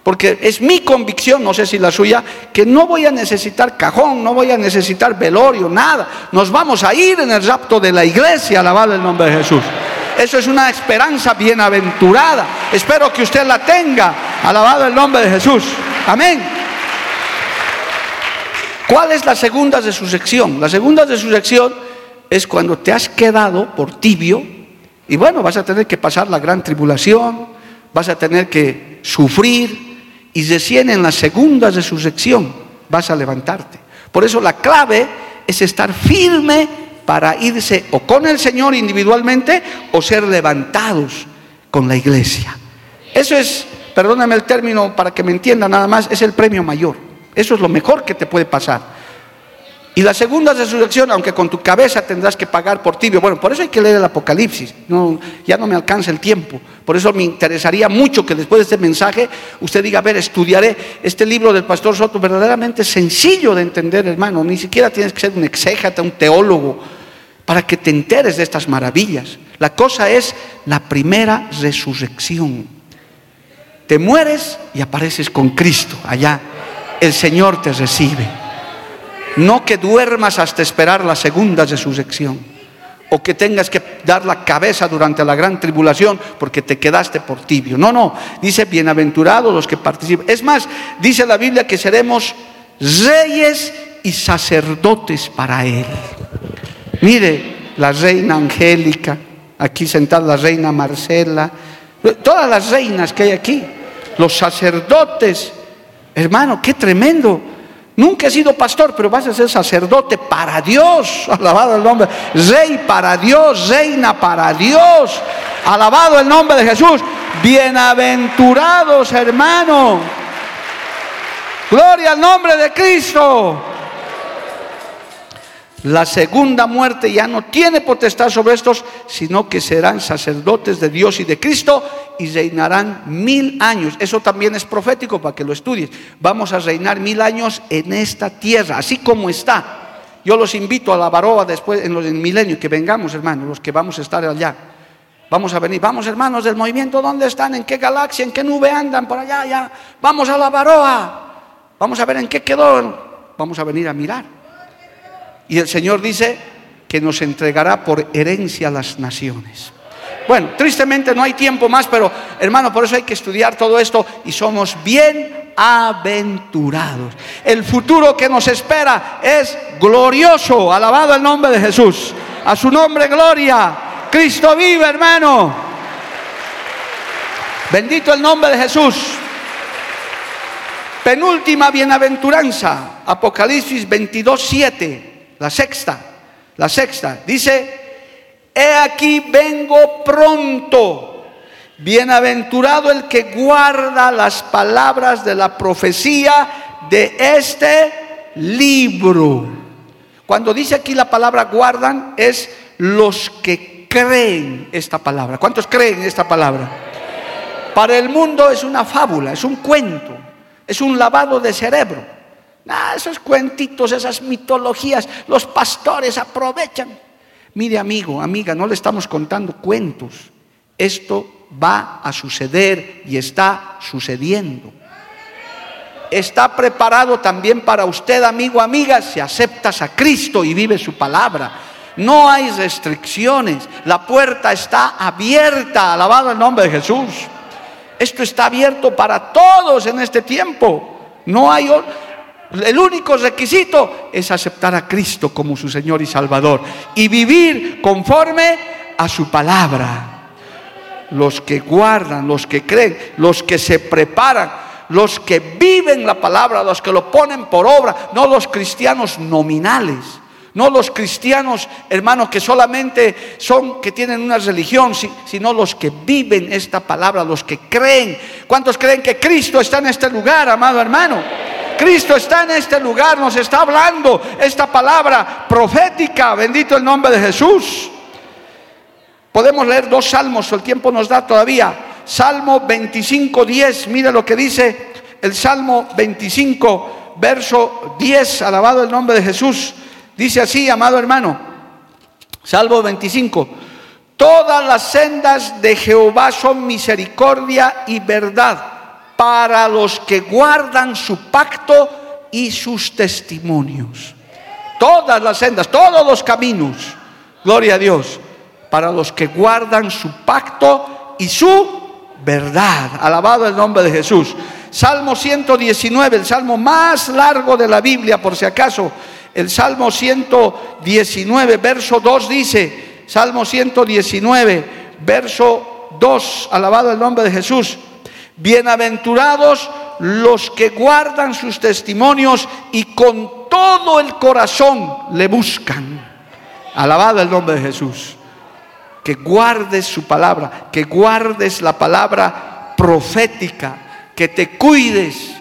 Porque es mi convicción, no sé si la suya, que no voy a necesitar cajón, no voy a necesitar velorio, nada. Nos vamos a ir en el rapto de la iglesia, alabado el nombre de Jesús. Eso es una esperanza bienaventurada. Espero que usted la tenga, alabado el nombre de Jesús. Amén. ¿Cuál es la segunda resurrección? La segunda resurrección es cuando te has quedado por tibio y bueno, vas a tener que pasar la gran tribulación, vas a tener que sufrir, y recién en la segunda resurrección vas a levantarte. Por eso la clave es estar firme para irse o con el Señor individualmente o ser levantados con la iglesia. Eso es, perdóname el término para que me entienda nada más, es el premio mayor. Eso es lo mejor que te puede pasar. Y la segunda resurrección, aunque con tu cabeza tendrás que pagar por tibio. Bueno, por eso hay que leer el Apocalipsis. No, ya no me alcanza el tiempo. Por eso me interesaría mucho que después de este mensaje usted diga, a ver, estudiaré este libro del pastor Soto, verdaderamente sencillo de entender, hermano. Ni siquiera tienes que ser un exégeta, un teólogo, para que te enteres de estas maravillas. La cosa es la primera resurrección. Te mueres y apareces con Cristo allá. El Señor te recibe. No que duermas hasta esperar la segunda resurrección. O que tengas que dar la cabeza durante la gran tribulación porque te quedaste por tibio. No, no. Dice, bienaventurados los que participan. Es más, dice la Biblia que seremos reyes y sacerdotes para Él. Mire, la reina Angélica, aquí sentada la reina Marcela, todas las reinas que hay aquí, los sacerdotes. Hermano, qué tremendo. Nunca he sido pastor, pero vas a ser sacerdote para Dios. Alabado el nombre. Rey para Dios, reina para Dios. Alabado el nombre de Jesús. Bienaventurados, hermano. Gloria al nombre de Cristo. La segunda muerte ya no tiene potestad sobre estos, sino que serán sacerdotes de Dios y de Cristo y reinarán mil años. Eso también es profético para que lo estudies. Vamos a reinar mil años en esta tierra, así como está. Yo los invito a la Baroa después, en los milenios, que vengamos, hermanos, los que vamos a estar allá. Vamos a venir, vamos hermanos del movimiento, ¿dónde están? ¿En qué galaxia? ¿En qué nube andan? Por allá, ya. Vamos a la Baroa. Vamos a ver en qué quedó. Vamos a venir a mirar. Y el Señor dice que nos entregará por herencia las naciones. Bueno, tristemente no hay tiempo más, pero hermano, por eso hay que estudiar todo esto y somos bien aventurados. El futuro que nos espera es glorioso. Alabado el nombre de Jesús. A su nombre, gloria. Cristo vive, hermano. Bendito el nombre de Jesús. Penúltima bienaventuranza, Apocalipsis 22, 7 la sexta, la sexta, dice, he aquí vengo pronto. Bienaventurado el que guarda las palabras de la profecía de este libro. Cuando dice aquí la palabra guardan es los que creen esta palabra. ¿Cuántos creen esta palabra? Para el mundo es una fábula, es un cuento, es un lavado de cerebro. Ah, esos cuentitos, esas mitologías, los pastores aprovechan. Mire amigo, amiga, no le estamos contando cuentos. Esto va a suceder y está sucediendo. Está preparado también para usted, amigo, amiga, si aceptas a Cristo y vive su palabra. No hay restricciones. La puerta está abierta. Alabado el nombre de Jesús. Esto está abierto para todos en este tiempo. No hay el único requisito es aceptar a Cristo como su Señor y Salvador y vivir conforme a su palabra. Los que guardan, los que creen, los que se preparan, los que viven la palabra, los que lo ponen por obra, no los cristianos nominales. No los cristianos, hermanos, que solamente son, que tienen una religión, sino los que viven esta palabra, los que creen. ¿Cuántos creen que Cristo está en este lugar, amado hermano? Cristo está en este lugar, nos está hablando esta palabra profética, bendito el nombre de Jesús. Podemos leer dos salmos, el tiempo nos da todavía. Salmo 25, 10, mire lo que dice el Salmo 25, verso 10, alabado el nombre de Jesús. Dice así, amado hermano, Salmo 25, todas las sendas de Jehová son misericordia y verdad para los que guardan su pacto y sus testimonios. Todas las sendas, todos los caminos, gloria a Dios, para los que guardan su pacto y su verdad. Alabado el nombre de Jesús. Salmo 119, el salmo más largo de la Biblia, por si acaso. El Salmo 119, verso 2 dice, Salmo 119, verso 2, alabado el nombre de Jesús. Bienaventurados los que guardan sus testimonios y con todo el corazón le buscan. Alabado el nombre de Jesús. Que guardes su palabra, que guardes la palabra profética, que te cuides,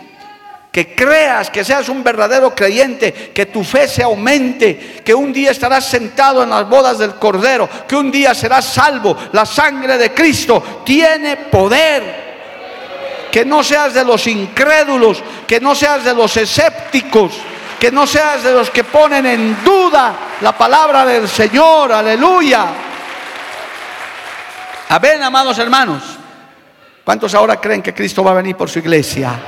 que creas, que seas un verdadero creyente, que tu fe se aumente, que un día estarás sentado en las bodas del Cordero, que un día serás salvo. La sangre de Cristo tiene poder que no seas de los incrédulos, que no seas de los escépticos, que no seas de los que ponen en duda la palabra del Señor, aleluya. Amén, amados hermanos. ¿Cuántos ahora creen que Cristo va a venir por su iglesia?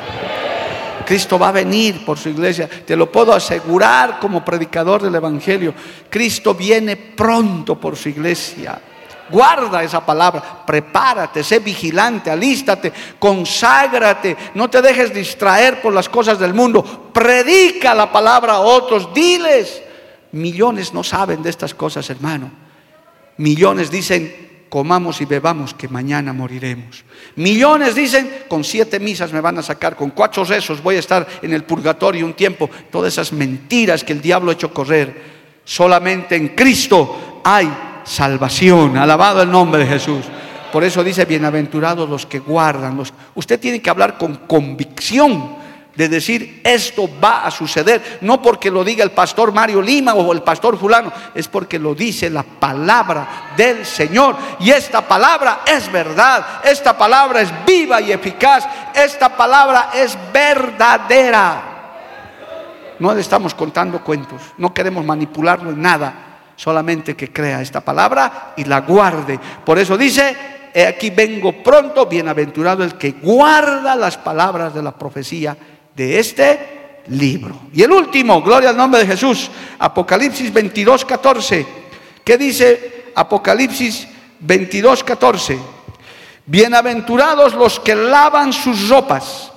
Cristo va a venir por su iglesia. Te lo puedo asegurar como predicador del Evangelio. Cristo viene pronto por su iglesia. Guarda esa palabra, prepárate, sé vigilante, alístate, conságrate, no te dejes distraer por las cosas del mundo. Predica la palabra a otros, diles. Millones no saben de estas cosas, hermano. Millones dicen, comamos y bebamos, que mañana moriremos. Millones dicen, con siete misas me van a sacar, con cuatro rezos voy a estar en el purgatorio un tiempo. Todas esas mentiras que el diablo ha hecho correr. Solamente en Cristo hay salvación. Alabado el nombre de Jesús. Por eso dice, bienaventurados los que guardan. Los... Usted tiene que hablar con convicción de decir esto va a suceder, no porque lo diga el pastor Mario Lima o el pastor fulano, es porque lo dice la palabra del Señor. Y esta palabra es verdad, esta palabra es viva y eficaz, esta palabra es verdadera. No le estamos contando cuentos, no queremos manipularlo en nada, solamente que crea esta palabra y la guarde. Por eso dice, he aquí vengo pronto, bienaventurado el que guarda las palabras de la profecía de este libro. Y el último, gloria al nombre de Jesús, Apocalipsis 22, 14. ¿Qué dice Apocalipsis 22, 14? Bienaventurados los que lavan sus ropas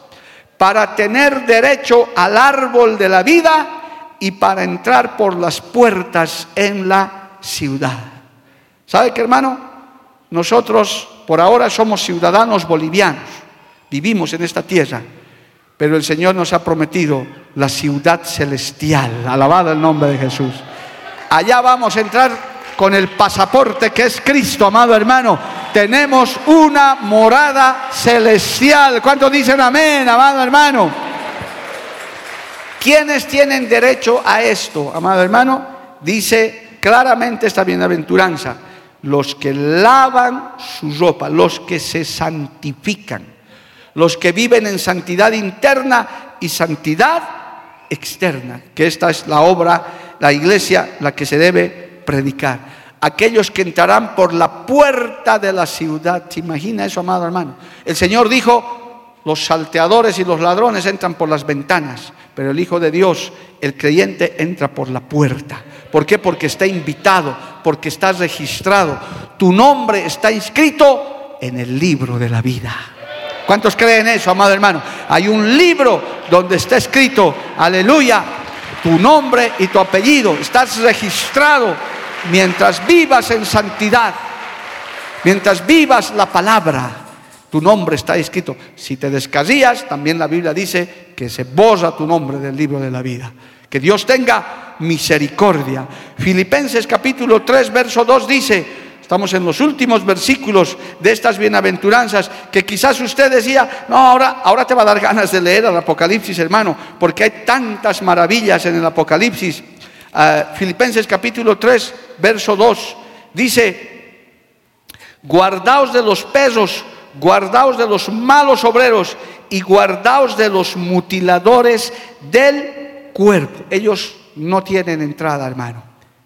para tener derecho al árbol de la vida y para entrar por las puertas en la ciudad. ¿Sabe qué, hermano? Nosotros por ahora somos ciudadanos bolivianos, vivimos en esta tierra pero el Señor nos ha prometido la ciudad celestial. Alabado el nombre de Jesús. Allá vamos a entrar con el pasaporte que es Cristo, amado hermano. Tenemos una morada celestial. ¿Cuántos dicen amén, amado hermano? ¿Quiénes tienen derecho a esto, amado hermano? Dice claramente esta bienaventuranza. Los que lavan su ropa, los que se santifican los que viven en santidad interna y santidad externa, que esta es la obra, la iglesia, la que se debe predicar. Aquellos que entrarán por la puerta de la ciudad. ¿Se imagina eso, amado hermano? El Señor dijo, los salteadores y los ladrones entran por las ventanas, pero el Hijo de Dios, el creyente, entra por la puerta. ¿Por qué? Porque está invitado, porque está registrado. Tu nombre está inscrito en el libro de la vida. ¿Cuántos creen eso, amado hermano? Hay un libro donde está escrito, aleluya, tu nombre y tu apellido. Estás registrado mientras vivas en santidad, mientras vivas la palabra. Tu nombre está escrito. Si te descarrías, también la Biblia dice que se borra tu nombre del libro de la vida. Que Dios tenga misericordia. Filipenses capítulo 3, verso 2 dice, Estamos en los últimos versículos de estas bienaventuranzas que quizás usted decía, no, ahora, ahora te va a dar ganas de leer el Apocalipsis, hermano, porque hay tantas maravillas en el Apocalipsis. Ah, Filipenses capítulo 3, verso 2, dice, guardaos de los perros, guardaos de los malos obreros y guardaos de los mutiladores del cuerpo. Ellos no tienen entrada, hermano.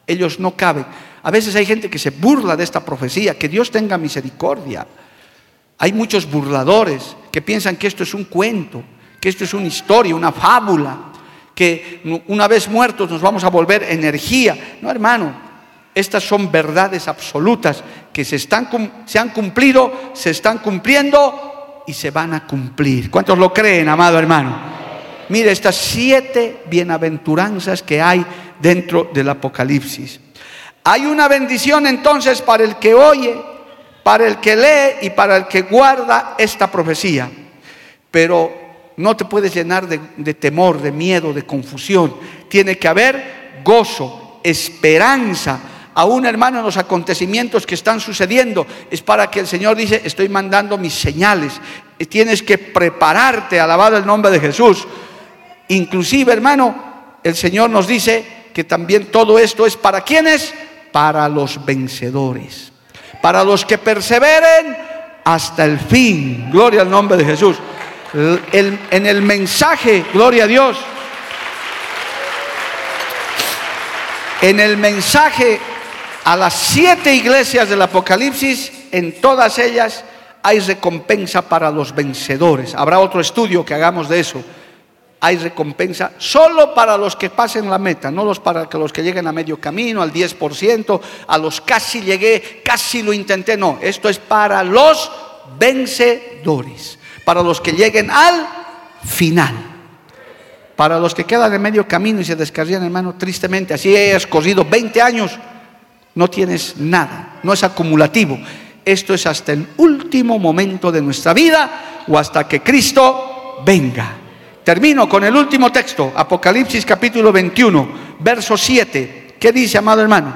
Ellos no caben. A veces hay gente que se burla de esta profecía, que Dios tenga misericordia. Hay muchos burladores que piensan que esto es un cuento, que esto es una historia, una fábula, que una vez muertos nos vamos a volver energía. No, hermano, estas son verdades absolutas que se, están, se han cumplido, se están cumpliendo y se van a cumplir. ¿Cuántos lo creen, amado hermano? Mire estas siete bienaventuranzas que hay dentro del Apocalipsis. Hay una bendición entonces para el que oye, para el que lee y para el que guarda esta profecía. Pero no te puedes llenar de, temor, de miedo, de confusión. Tiene que haber gozo, esperanza. A un hermano los acontecimientos que están sucediendo es para que el Señor dice, estoy mandando mis señales. Tienes que prepararte, alabado el nombre de Jesús. Inclusive, hermano, el Señor nos dice que también todo esto es para quienes para los vencedores, para los que perseveren hasta el fin. Gloria al nombre de Jesús. en el mensaje, gloria a Dios, en el mensaje a las siete iglesias del Apocalipsis, en todas ellas hay recompensa para los vencedores. Habrá otro estudio que hagamos de eso hay recompensa solo para los que pasen la meta, no los para los que lleguen a medio camino, al 10%, a los casi llegué, casi lo intenté, no, esto es para los vencedores, para los que lleguen al final. Para los que quedan en medio camino y se descarrían, hermano, tristemente, así hayas corrido 20 años, no tienes nada, no es acumulativo. Esto es hasta el último momento de nuestra vida o hasta que Cristo venga. Termino con el último texto, Apocalipsis capítulo 21, verso 7. ¿Qué dice, amado hermano?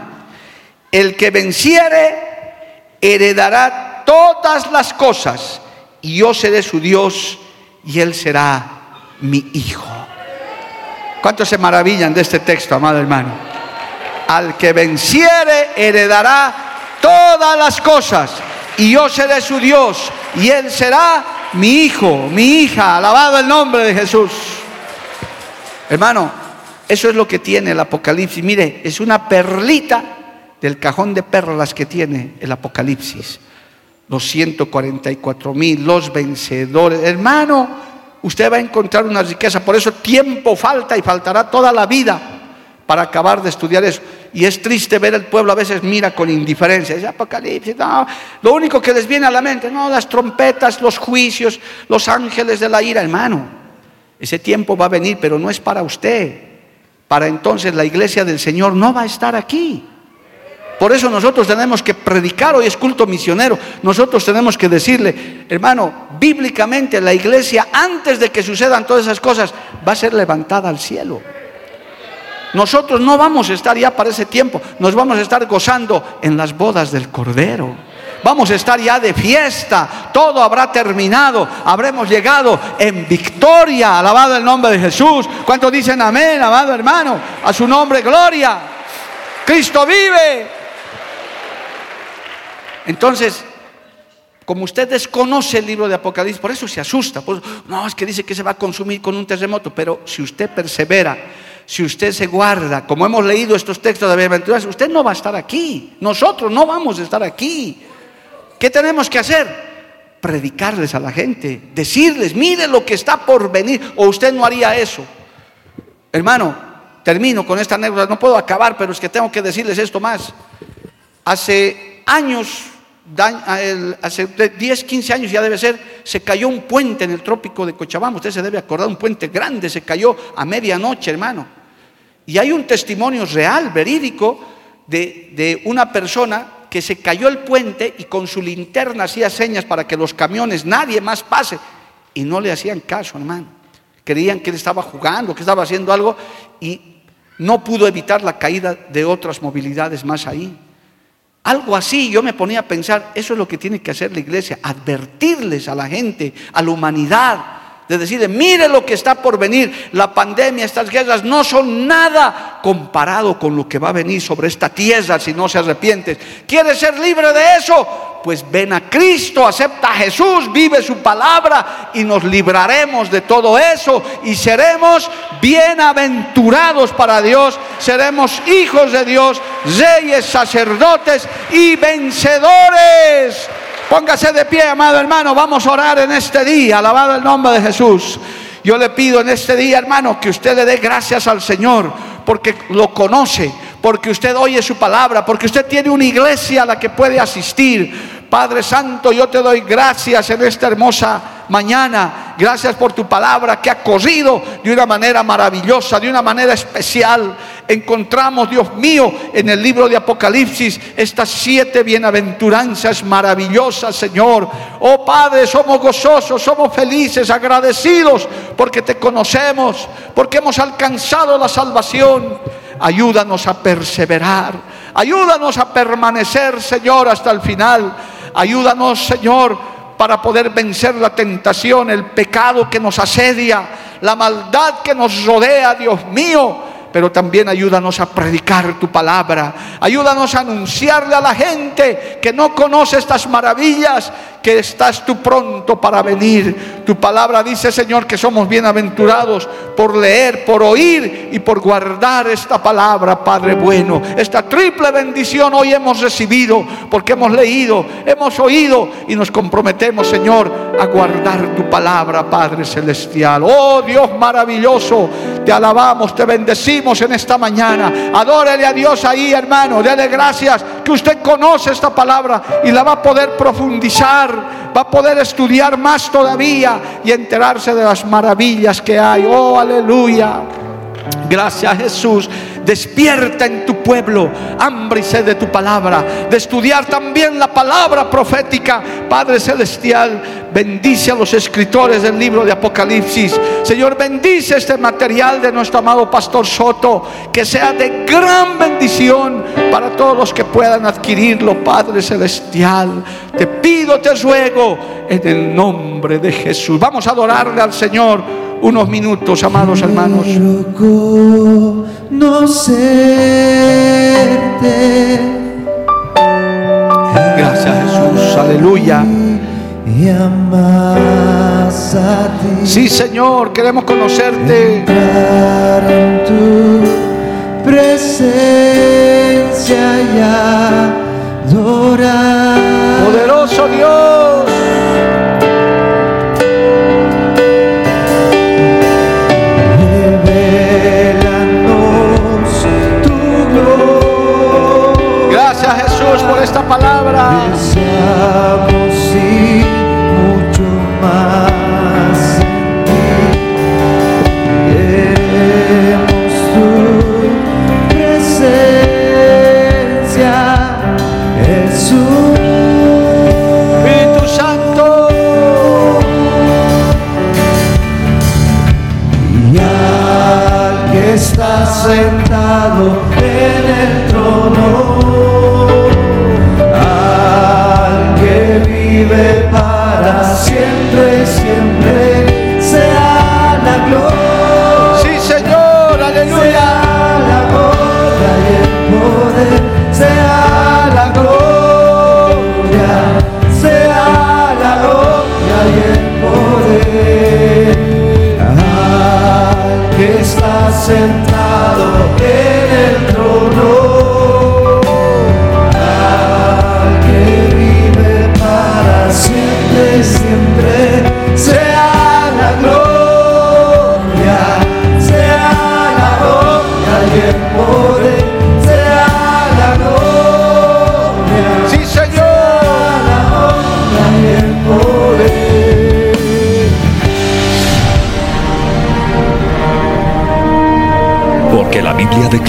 El que venciere heredará todas las cosas y yo seré su Dios y él será mi hijo. ¿Cuántos se maravillan de este texto, amado hermano? Al que venciere heredará todas las cosas y yo seré su Dios y él será mi hijo, mi hija. Alabado el nombre de Jesús. Hermano, eso es lo que tiene el Apocalipsis. Mire, es una perlita del cajón de perlas que tiene el Apocalipsis. Los 144 mil, los vencedores. Hermano, usted va a encontrar una riqueza. Por eso tiempo falta y faltará toda la vida para acabar de estudiar eso. Y es triste ver el pueblo a veces mira con indiferencia. Es Apocalipsis, no. Lo único que les viene a la mente, no, las trompetas, los juicios, los ángeles de la ira, hermano. Ese tiempo va a venir, pero no es para usted. Para entonces la iglesia del Señor no va a estar aquí. Por eso nosotros tenemos que predicar, hoy es culto misionero, nosotros tenemos que decirle, hermano, bíblicamente la iglesia antes de que sucedan todas esas cosas va a ser levantada al cielo. Nosotros no vamos a estar ya para ese tiempo, nos vamos a estar gozando en las bodas del Cordero. Vamos a estar ya de fiesta, todo habrá terminado, habremos llegado en victoria, alabado el nombre de Jesús. ¿Cuántos dicen amén, amado hermano? A su nombre, gloria. Cristo vive. Entonces, como usted desconoce el libro de Apocalipsis, por eso se asusta. no, es que dice que se va a consumir con un terremoto, pero si usted persevera, si usted se guarda, como hemos leído estos textos de bienaventuranza, usted no va a estar aquí. Nosotros no vamos a estar aquí. ¿Qué tenemos que hacer? Predicarles a la gente, decirles, mire lo que está por venir, o usted no haría eso. Hermano, termino con esta anécdota, no puedo acabar, pero es que tengo que decirles esto más. Hace años, hace 10, 15 años ya debe ser, se cayó un puente en el trópico de Cochabamba, usted se debe acordar, un puente grande, se cayó a medianoche, hermano. Y hay un testimonio real, verídico, de, de una persona que se cayó el puente y con su linterna hacía señas para que los camiones, nadie más pase. Y no le hacían caso, hermano. Creían que él estaba jugando, que estaba haciendo algo y no pudo evitar la caída de otras movilidades más ahí. Algo así, yo me ponía a pensar, eso es lo que tiene que hacer la iglesia, advertirles a la gente, a la humanidad, de mire lo que está por venir, la pandemia, estas guerras no son nada comparado con lo que va a venir sobre esta tierra si no se arrepientes. ¿Quieres ser libre de eso? Pues ven a Cristo, acepta a Jesús, vive su palabra y nos libraremos de todo eso y seremos bienaventurados para Dios, seremos hijos de Dios, reyes, sacerdotes y vencedores Póngase de pie, amado hermano. Vamos a orar en este día. Alabado el nombre de Jesús. Yo le pido en este día, hermano, que usted le dé gracias al Señor porque lo conoce, porque usted oye su palabra, porque usted tiene una iglesia a la que puede asistir. Padre Santo, yo te doy gracias en esta hermosa mañana. Gracias por tu palabra que ha corrido de una manera maravillosa, de una manera especial. Encontramos, Dios mío, en el libro de Apocalipsis estas siete bienaventuranzas maravillosas, Señor. Oh Padre, somos gozosos, somos felices, agradecidos porque te conocemos, porque hemos alcanzado la salvación. Ayúdanos a perseverar, ayúdanos a permanecer, Señor, hasta el final. Ayúdanos, Señor, para poder vencer la tentación, el pecado que nos asedia, la maldad que nos rodea, Dios mío pero también ayúdanos a predicar tu palabra. Ayúdanos a anunciarle a la gente que no conoce estas maravillas, que estás tú pronto para venir. Tu palabra dice, Señor, que somos bienaventurados por leer, por oír y por guardar esta palabra, Padre bueno. Esta triple bendición hoy hemos recibido porque hemos leído, hemos oído y nos comprometemos, Señor, a guardar tu palabra, Padre celestial. Oh Dios maravilloso, te alabamos, te bendecimos en esta mañana. Adórele a Dios ahí, hermano. Dele gracias que usted conoce esta palabra y la va a poder profundizar, va a poder estudiar más todavía y enterarse de las maravillas que hay. Oh, aleluya. Gracias Jesús. Despierta en tu pueblo hambre y sed de tu palabra. De estudiar también la palabra profética. Padre Celestial, bendice a los escritores del libro de Apocalipsis. Señor, bendice este material de nuestro amado Pastor Soto. Que sea de gran bendición para todos los que puedan adquirirlo, Padre Celestial. Te pido, te ruego en el nombre de Jesús. Vamos a adorarle al Señor unos minutos, amados hermanos. Gracias Jesús, aleluya. Sí, Señor, queremos conocerte. en tu presencia y adorar. Poderoso Dios. Esta palabra. Deseamos ir mucho más en ti. Queremos tu presencia, Jesús. Espíritu Santo. Y al que está sentado